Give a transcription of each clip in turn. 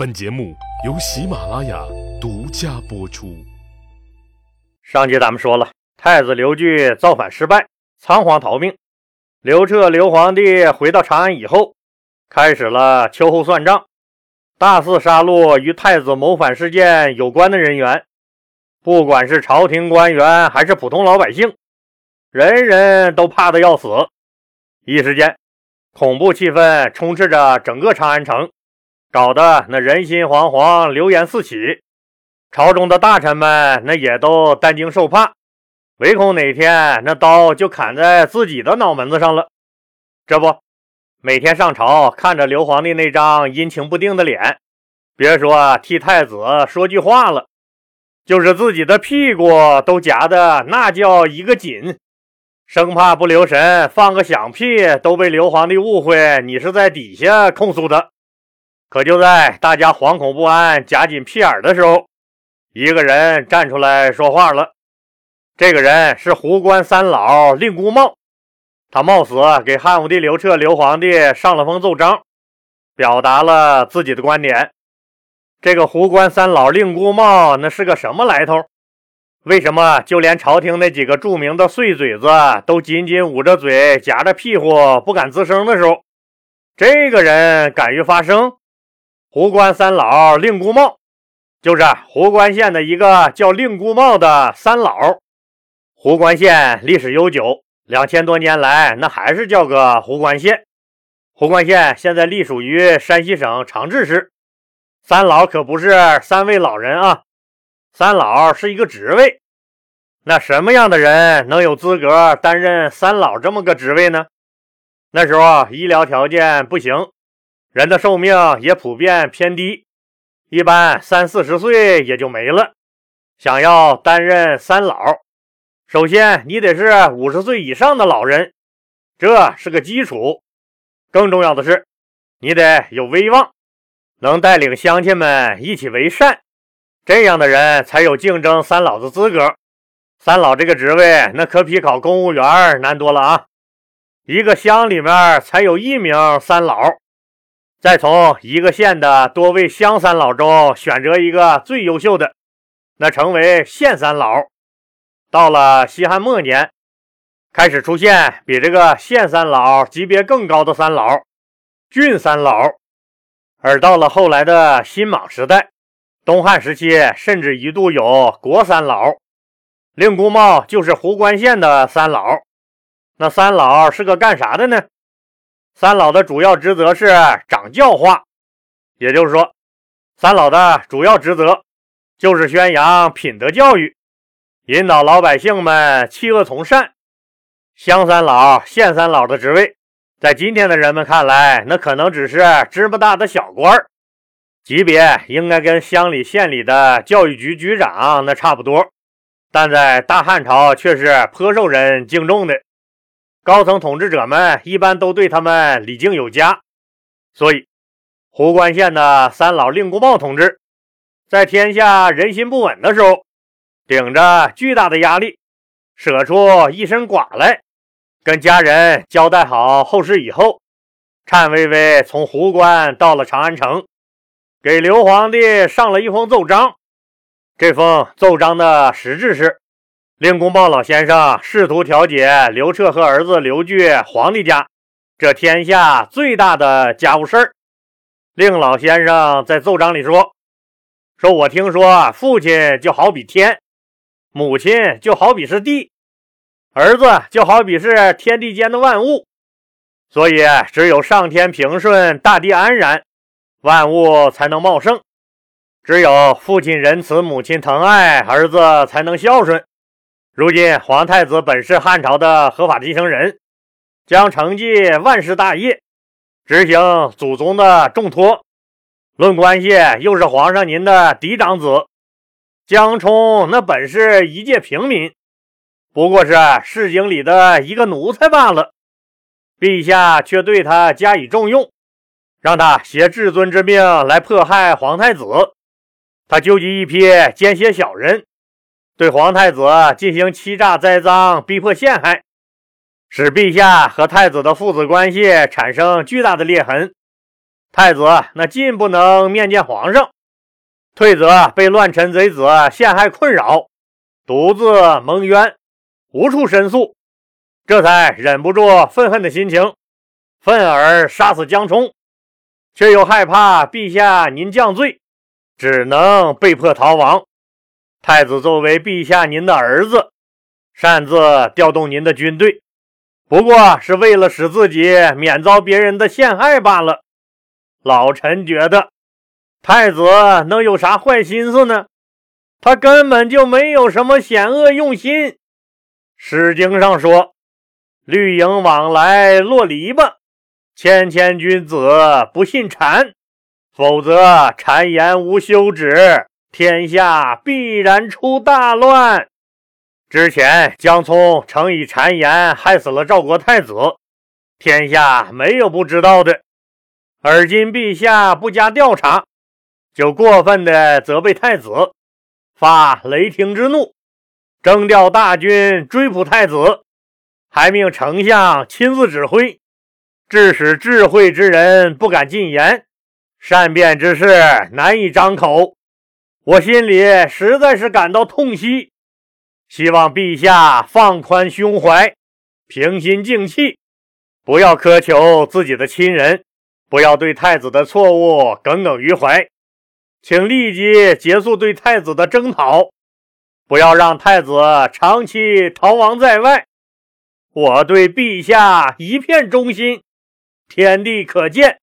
本节目由喜马拉雅独家播出。上集咱们说了，太子刘据造反失败，仓皇逃命。刘彻刘皇帝回到长安以后，开始了秋后算账，大肆杀戮与太子谋反事件有关的人员，不管是朝廷官员还是普通老百姓，人人都怕得要死。一时间，恐怖气氛充斥着整个长安城。搞得那人心惶惶，流言四起，朝中的大臣们那也都担惊受怕，唯恐哪天那刀就砍在自己的脑门子上了。这不，每天上朝看着刘皇帝那张阴晴不定的脸，别说替太子说句话了，就是自己的屁股都夹的那叫一个紧，生怕不留神放个响屁都被刘皇帝误会你是在底下控诉的。可就在大家惶恐不安、夹紧屁眼的时候，一个人站出来说话了。这个人是胡关三老令姑茂，他冒死给汉武帝刘彻刘皇帝上了封奏章，表达了自己的观点。这个胡关三老令姑茂那是个什么来头？为什么就连朝廷那几个著名的碎嘴子都紧紧捂着嘴、夹着屁股不敢吱声的时候，这个人敢于发声？胡关三老令姑茂，就是胡关县的一个叫令姑茂的三老。胡关县历史悠久，两千多年来那还是叫个胡关县。胡关县现在隶属于山西省长治市。三老可不是三位老人啊，三老是一个职位。那什么样的人能有资格担任三老这么个职位呢？那时候医疗条件不行。人的寿命也普遍偏低，一般三四十岁也就没了。想要担任三老，首先你得是五十岁以上的老人，这是个基础。更重要的是，你得有威望，能带领乡亲们一起为善，这样的人才有竞争三老的资格。三老这个职位，那可比考公务员难多了啊！一个乡里面才有一名三老。再从一个县的多位乡三老中选择一个最优秀的，那成为县三老。到了西汉末年，开始出现比这个县三老级别更高的三老——郡三老。而到了后来的新莽时代，东汉时期，甚至一度有国三老。令姑茂就是胡关县的三老。那三老是个干啥的呢？三老的主要职责是掌教化，也就是说，三老的主要职责就是宣扬品德教育，引导老百姓们弃恶从善。乡三老、县三老的职位，在今天的人们看来，那可能只是芝麻大的小官儿，级别应该跟乡里、县里的教育局局长那差不多，但在大汉朝却是颇受人敬重的。高层统治者们一般都对他们礼敬有加，所以胡关县的三老令姑茂同志，在天下人心不稳的时候，顶着巨大的压力，舍出一身剐来，跟家人交代好后事以后，颤巍巍从胡关到了长安城，给刘皇帝上了一封奏章。这封奏章的实质是。令公豹老先生试图调解刘彻和儿子刘据皇帝家这天下最大的家务事儿。令老先生在奏章里说：“说我听说父亲就好比天，母亲就好比是地，儿子就好比是天地间的万物，所以只有上天平顺，大地安然，万物才能茂盛；只有父亲仁慈，母亲疼爱，儿子才能孝顺。”如今皇太子本是汉朝的合法继承人，将承继万世大业，执行祖宗的重托。论关系，又是皇上您的嫡长子。江冲那本是一介平民，不过是市井里的一个奴才罢了。陛下却对他加以重用，让他携至尊之命来迫害皇太子。他纠集一批奸邪小人。对皇太子进行欺诈栽赃，逼迫陷害，使陛下和太子的父子关系产生巨大的裂痕。太子那进不能面见皇上，退则被乱臣贼子陷害困扰，独自蒙冤，无处申诉，这才忍不住愤恨的心情，愤而杀死江冲，却又害怕陛下您降罪，只能被迫逃亡。太子作为陛下您的儿子，擅自调动您的军队，不过是为了使自己免遭别人的陷害罢了。老臣觉得，太子能有啥坏心思呢？他根本就没有什么险恶用心。《诗经》上说：“绿营往来落篱笆，谦谦君子不信谗，否则谗言无休止，天下必然出大乱。”之前江聪曾以谗言害死了赵国太子，天下没有不知道的。而今陛下不加调查，就过分的责备太子，发雷霆之怒，征调大军追捕太子，还命丞相亲自指挥，致使智慧之人不敢进言，善变之事难以张口。我心里实在是感到痛惜，希望陛下放宽胸怀，平心静气，不要苛求自己的亲人。不要对太子的错误耿耿于怀，请立即结束对太子的征讨，不要让太子长期逃亡在外。我对陛下一片忠心，天地可见。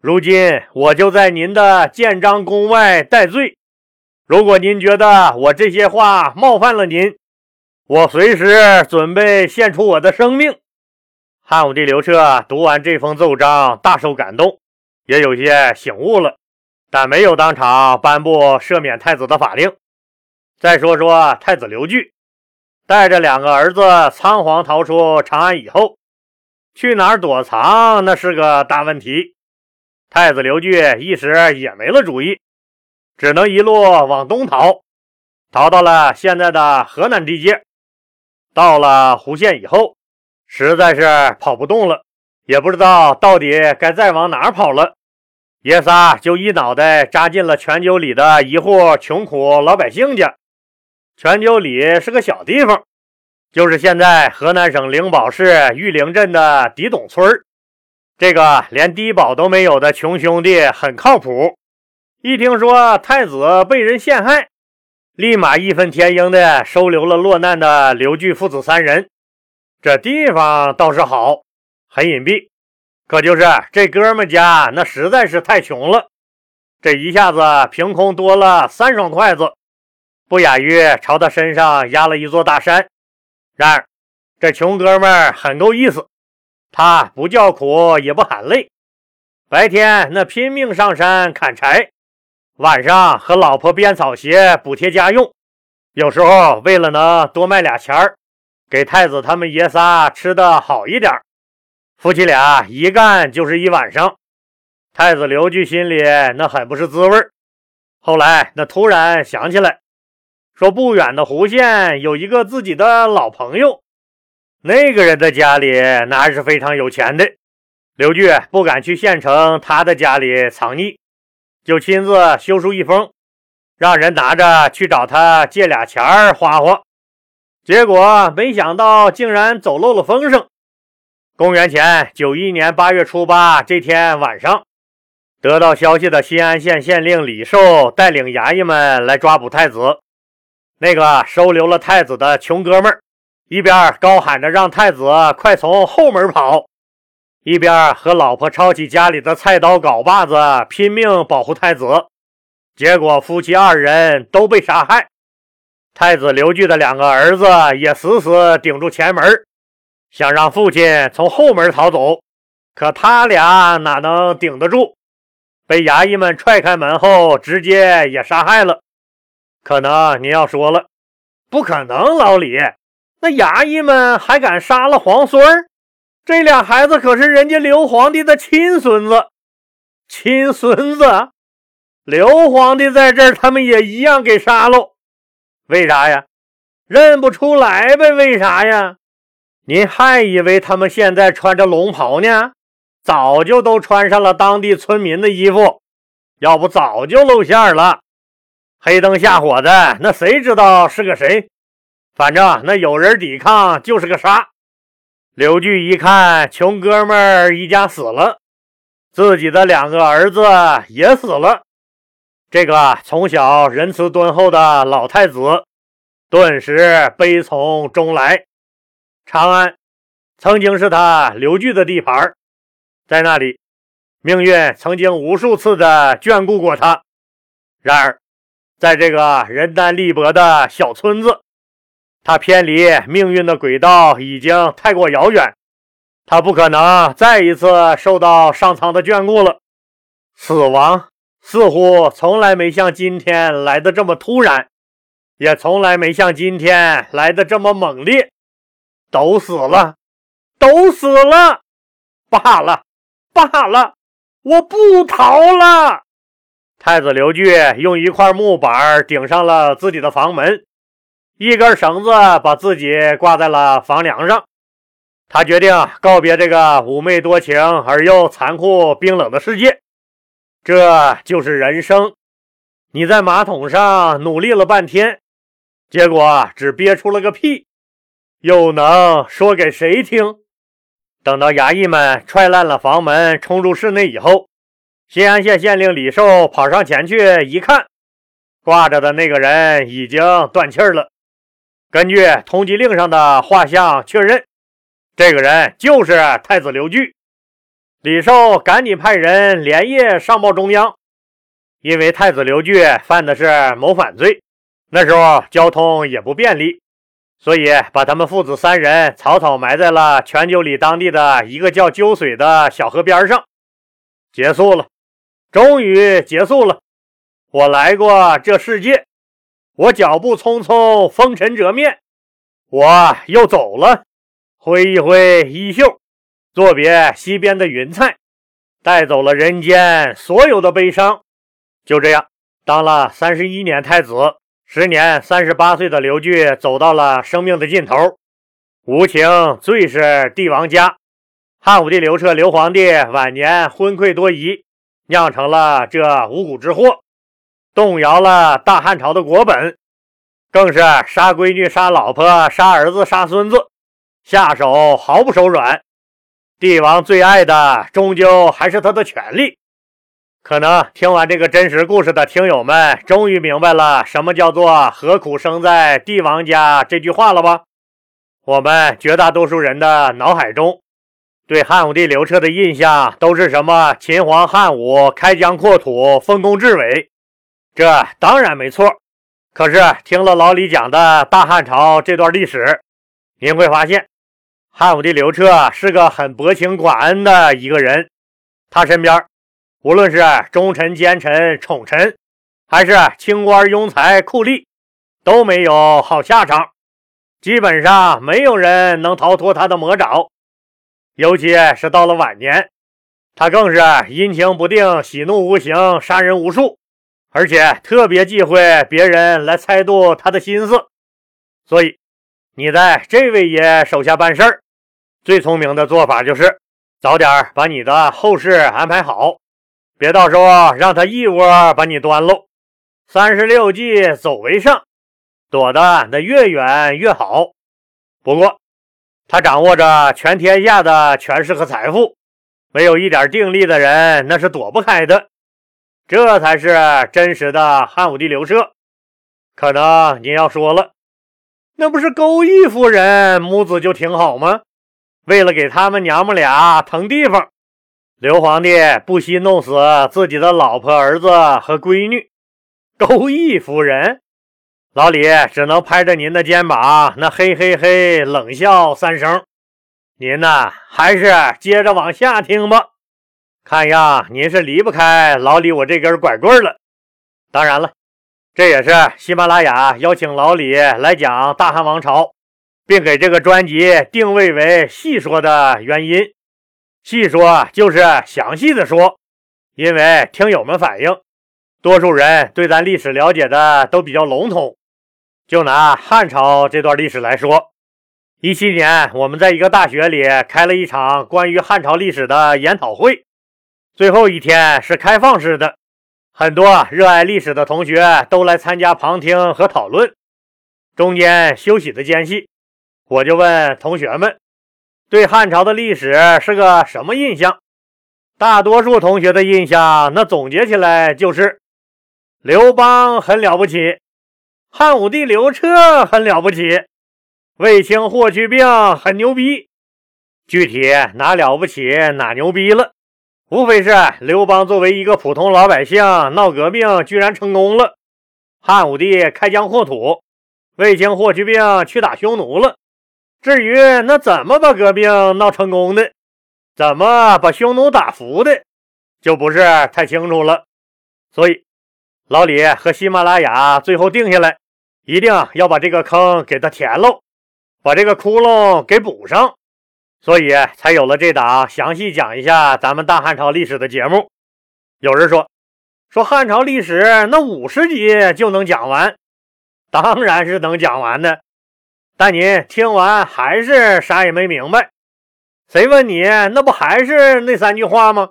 如今我就在您的建章宫外待罪。如果您觉得我这些话冒犯了您，我随时准备献出我的生命。汉武帝刘彻读完这封奏章，大受感动，也有些醒悟了，但没有当场颁布赦免太子的法令。再说说太子刘据，带着两个儿子仓皇逃出长安以后，去哪儿躲藏，那是个大问题。太子刘据一时也没了主意，只能一路往东逃，逃到了现在的河南地界。到了胡县以后。实在是跑不动了，也不知道到底该再往哪儿跑了。爷仨就一脑袋扎进了全九里的一户穷苦老百姓家。全九里是个小地方，就是现在河南省灵宝市玉灵镇的狄董村这个连低保都没有的穷兄弟很靠谱。一听说太子被人陷害，立马义愤填膺的收留了落难的刘据父子三人。这地方倒是好，很隐蔽，可就是这哥们家那实在是太穷了，这一下子凭空多了三双筷子，不亚于朝他身上压了一座大山。然而这穷哥们很够意思，他不叫苦也不喊累，白天那拼命上山砍柴，晚上和老婆编草鞋补贴家用，有时候为了能多卖俩钱儿。给太子他们爷仨吃的好一点，夫妻俩一干就是一晚上。太子刘据心里那很不是滋味后来那突然想起来，说不远的胡县有一个自己的老朋友，那个人的家里那还是非常有钱的。刘据不敢去县城他的家里藏匿，就亲自修书一封，让人拿着去找他借俩钱儿花花。结果没想到，竟然走漏了风声。公元前九一年八月初八这天晚上，得到消息的新安县县令李寿带领衙役们来抓捕太子。那个收留了太子的穷哥们儿，一边高喊着让太子快从后门跑，一边和老婆抄起家里的菜刀、镐把子，拼命保护太子。结果夫妻二人都被杀害。太子刘据的两个儿子也死死顶住前门，想让父亲从后门逃走，可他俩哪能顶得住？被衙役们踹开门后，直接也杀害了。可能你要说了，不可能，老李，那衙役们还敢杀了皇孙这俩孩子可是人家刘皇帝的亲孙子，亲孙子，刘皇帝在这儿，他们也一样给杀喽。为啥呀？认不出来呗？为啥呀？您还以为他们现在穿着龙袍呢？早就都穿上了当地村民的衣服，要不早就露馅了。黑灯瞎火的，那谁知道是个谁？反正那有人抵抗就是个杀。刘据一看，穷哥们一家死了，自己的两个儿子也死了。这个从小仁慈敦厚的老太子，顿时悲从中来。长安曾经是他刘据的地盘，在那里，命运曾经无数次的眷顾过他。然而，在这个人单力薄的小村子，他偏离命运的轨道已经太过遥远，他不可能再一次受到上苍的眷顾了。死亡。似乎从来没像今天来的这么突然，也从来没像今天来的这么猛烈。都死了，都死了，罢了，罢了，我不逃了。太子刘据用一块木板顶上了自己的房门，一根绳子把自己挂在了房梁上。他决定告别这个妩媚多情而又残酷冰冷的世界。这就是人生。你在马桶上努力了半天，结果只憋出了个屁，又能说给谁听？等到衙役们踹烂了房门，冲入室内以后，新安县县令李寿跑上前去一看，挂着的那个人已经断气了。根据通缉令上的画像确认，这个人就是太子刘据。李寿赶紧派人连夜上报中央，因为太子刘据犯的是谋反罪，那时候交通也不便利，所以把他们父子三人草草埋在了全九里当地的一个叫鸠水的小河边上。结束了，终于结束了。我来过这世界，我脚步匆匆，风尘遮面，我又走了，挥一挥衣袖。作别西边的云彩，带走了人间所有的悲伤。就这样，当了三十一年太子，时年三十八岁的刘据走到了生命的尽头。无情最是帝王家，汉武帝刘彻刘皇帝晚年昏聩多疑，酿成了这五谷之祸，动摇了大汉朝的国本，更是杀闺女、杀老婆、杀儿子、杀孙子，下手毫不手软。帝王最爱的，终究还是他的权力。可能听完这个真实故事的听友们，终于明白了什么叫做“何苦生在帝王家”这句话了吧？我们绝大多数人的脑海中，对汉武帝刘彻的印象都是什么？秦皇汉武，开疆扩土，丰功至伟。这当然没错。可是听了老李讲的大汉朝这段历史，您会发现。汉武帝刘彻是个很薄情寡恩的一个人，他身边无论是忠臣、奸臣、宠臣，还是清官、庸才、酷吏，都没有好下场。基本上没有人能逃脱他的魔爪。尤其是到了晚年，他更是阴晴不定、喜怒无形、杀人无数，而且特别忌讳别人来猜度他的心思。所以，你在这位爷手下办事儿。最聪明的做法就是早点把你的后事安排好，别到时候让他一窝把你端喽。三十六计，走为上，躲得那越远越好。不过，他掌握着全天下的权势和财富，没有一点定力的人那是躲不开的。这才是真实的汉武帝刘彻。可能您要说了，那不是钩弋夫人母子就挺好吗？为了给他们娘们俩腾地方，刘皇帝不惜弄死自己的老婆、儿子和闺女。钩弋夫人，老李只能拍着您的肩膀，那嘿嘿嘿冷笑三声。您呢，还是接着往下听吧。看样您是离不开老李我这根拐棍了。当然了，这也是喜马拉雅邀请老李来讲大汉王朝。并给这个专辑定位为细说的原因，细说就是详细的说，因为听友们反映，多数人对咱历史了解的都比较笼统。就拿汉朝这段历史来说，一七年，我们在一个大学里开了一场关于汉朝历史的研讨会，最后一天是开放式的，很多热爱历史的同学都来参加旁听和讨论。中间休息的间隙，我就问同学们，对汉朝的历史是个什么印象？大多数同学的印象，那总结起来就是刘邦很了不起，汉武帝刘彻很了不起。卫青、霍去病很牛逼，具体哪了不起、哪牛逼了？无非是刘邦作为一个普通老百姓闹革命，居然成功了；汉武帝开疆扩土，卫青、霍去病去打匈奴了。至于那怎么把革命闹成功的，怎么把匈奴打服的，就不是太清楚了。所以，老李和喜马拉雅最后定下来，一定要把这个坑给他填喽。把这个窟窿给补上，所以才有了这档详细讲一下咱们大汉朝历史的节目。有人说，说汉朝历史那五十集就能讲完，当然是能讲完的。但你听完还是啥也没明白。谁问你，那不还是那三句话吗？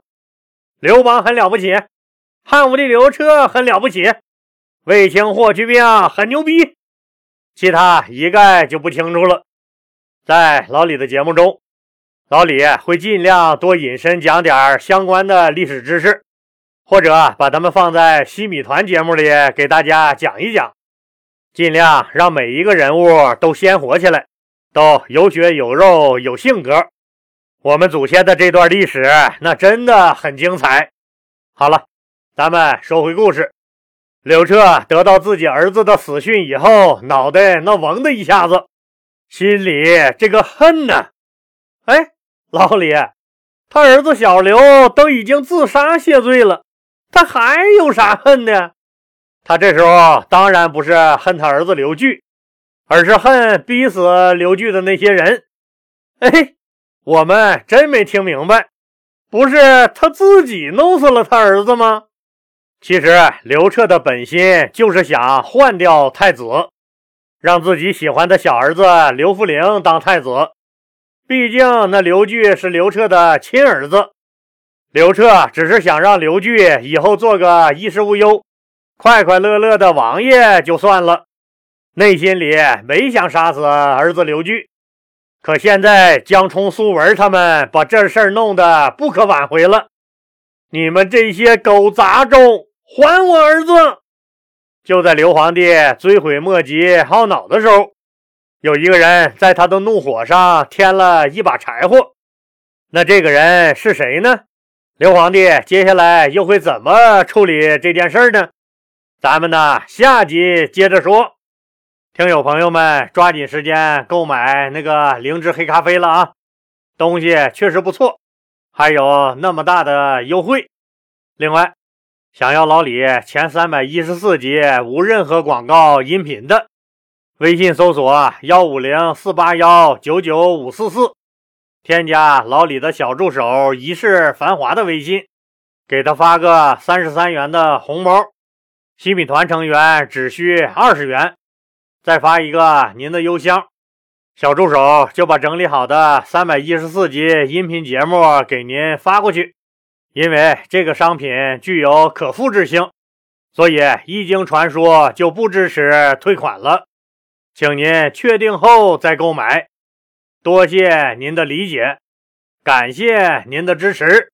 刘邦很了不起，汉武帝刘彻很了不起，卫青、霍去病很牛逼。其他一概就不清楚了。在老李的节目中，老李会尽量多引申讲点相关的历史知识，或者把他们放在西米团节目里给大家讲一讲，尽量让每一个人物都鲜活起来，都有血有肉有性格。我们祖先的这段历史那真的很精彩。好了，咱们说回故事。刘彻得到自己儿子的死讯以后，脑袋那嗡的一下子，心里这个恨呢。哎，老李，他儿子小刘都已经自杀谢罪了，他还有啥恨的？他这时候当然不是恨他儿子刘据，而是恨逼死刘据的那些人。哎，我们真没听明白，不是他自己弄死了他儿子吗？其实刘彻的本心就是想换掉太子，让自己喜欢的小儿子刘弗陵当太子。毕竟那刘据是刘彻的亲儿子，刘彻只是想让刘据以后做个衣食无忧、快快乐乐的王爷就算了，内心里没想杀死儿子刘据。可现在江充、苏文他们把这事儿弄得不可挽回了，你们这些狗杂种！还我儿子！就在刘皇帝追悔莫及、懊恼的时候，有一个人在他的怒火上添了一把柴火。那这个人是谁呢？刘皇帝接下来又会怎么处理这件事呢？咱们呢，下集接着说。听友朋友们，抓紧时间购买那个灵芝黑咖啡了啊！东西确实不错，还有那么大的优惠。另外，想要老李前三百一十四集无任何广告音频的，微信搜索幺五零四八幺九九五四四，添加老李的小助手一世繁华的微信，给他发个三十三元的红包。新米团成员只需二十元，再发一个您的邮箱，小助手就把整理好的三百一十四集音频节目给您发过去。因为这个商品具有可复制性，所以一经传输就不支持退款了，请您确定后再购买。多谢您的理解，感谢您的支持。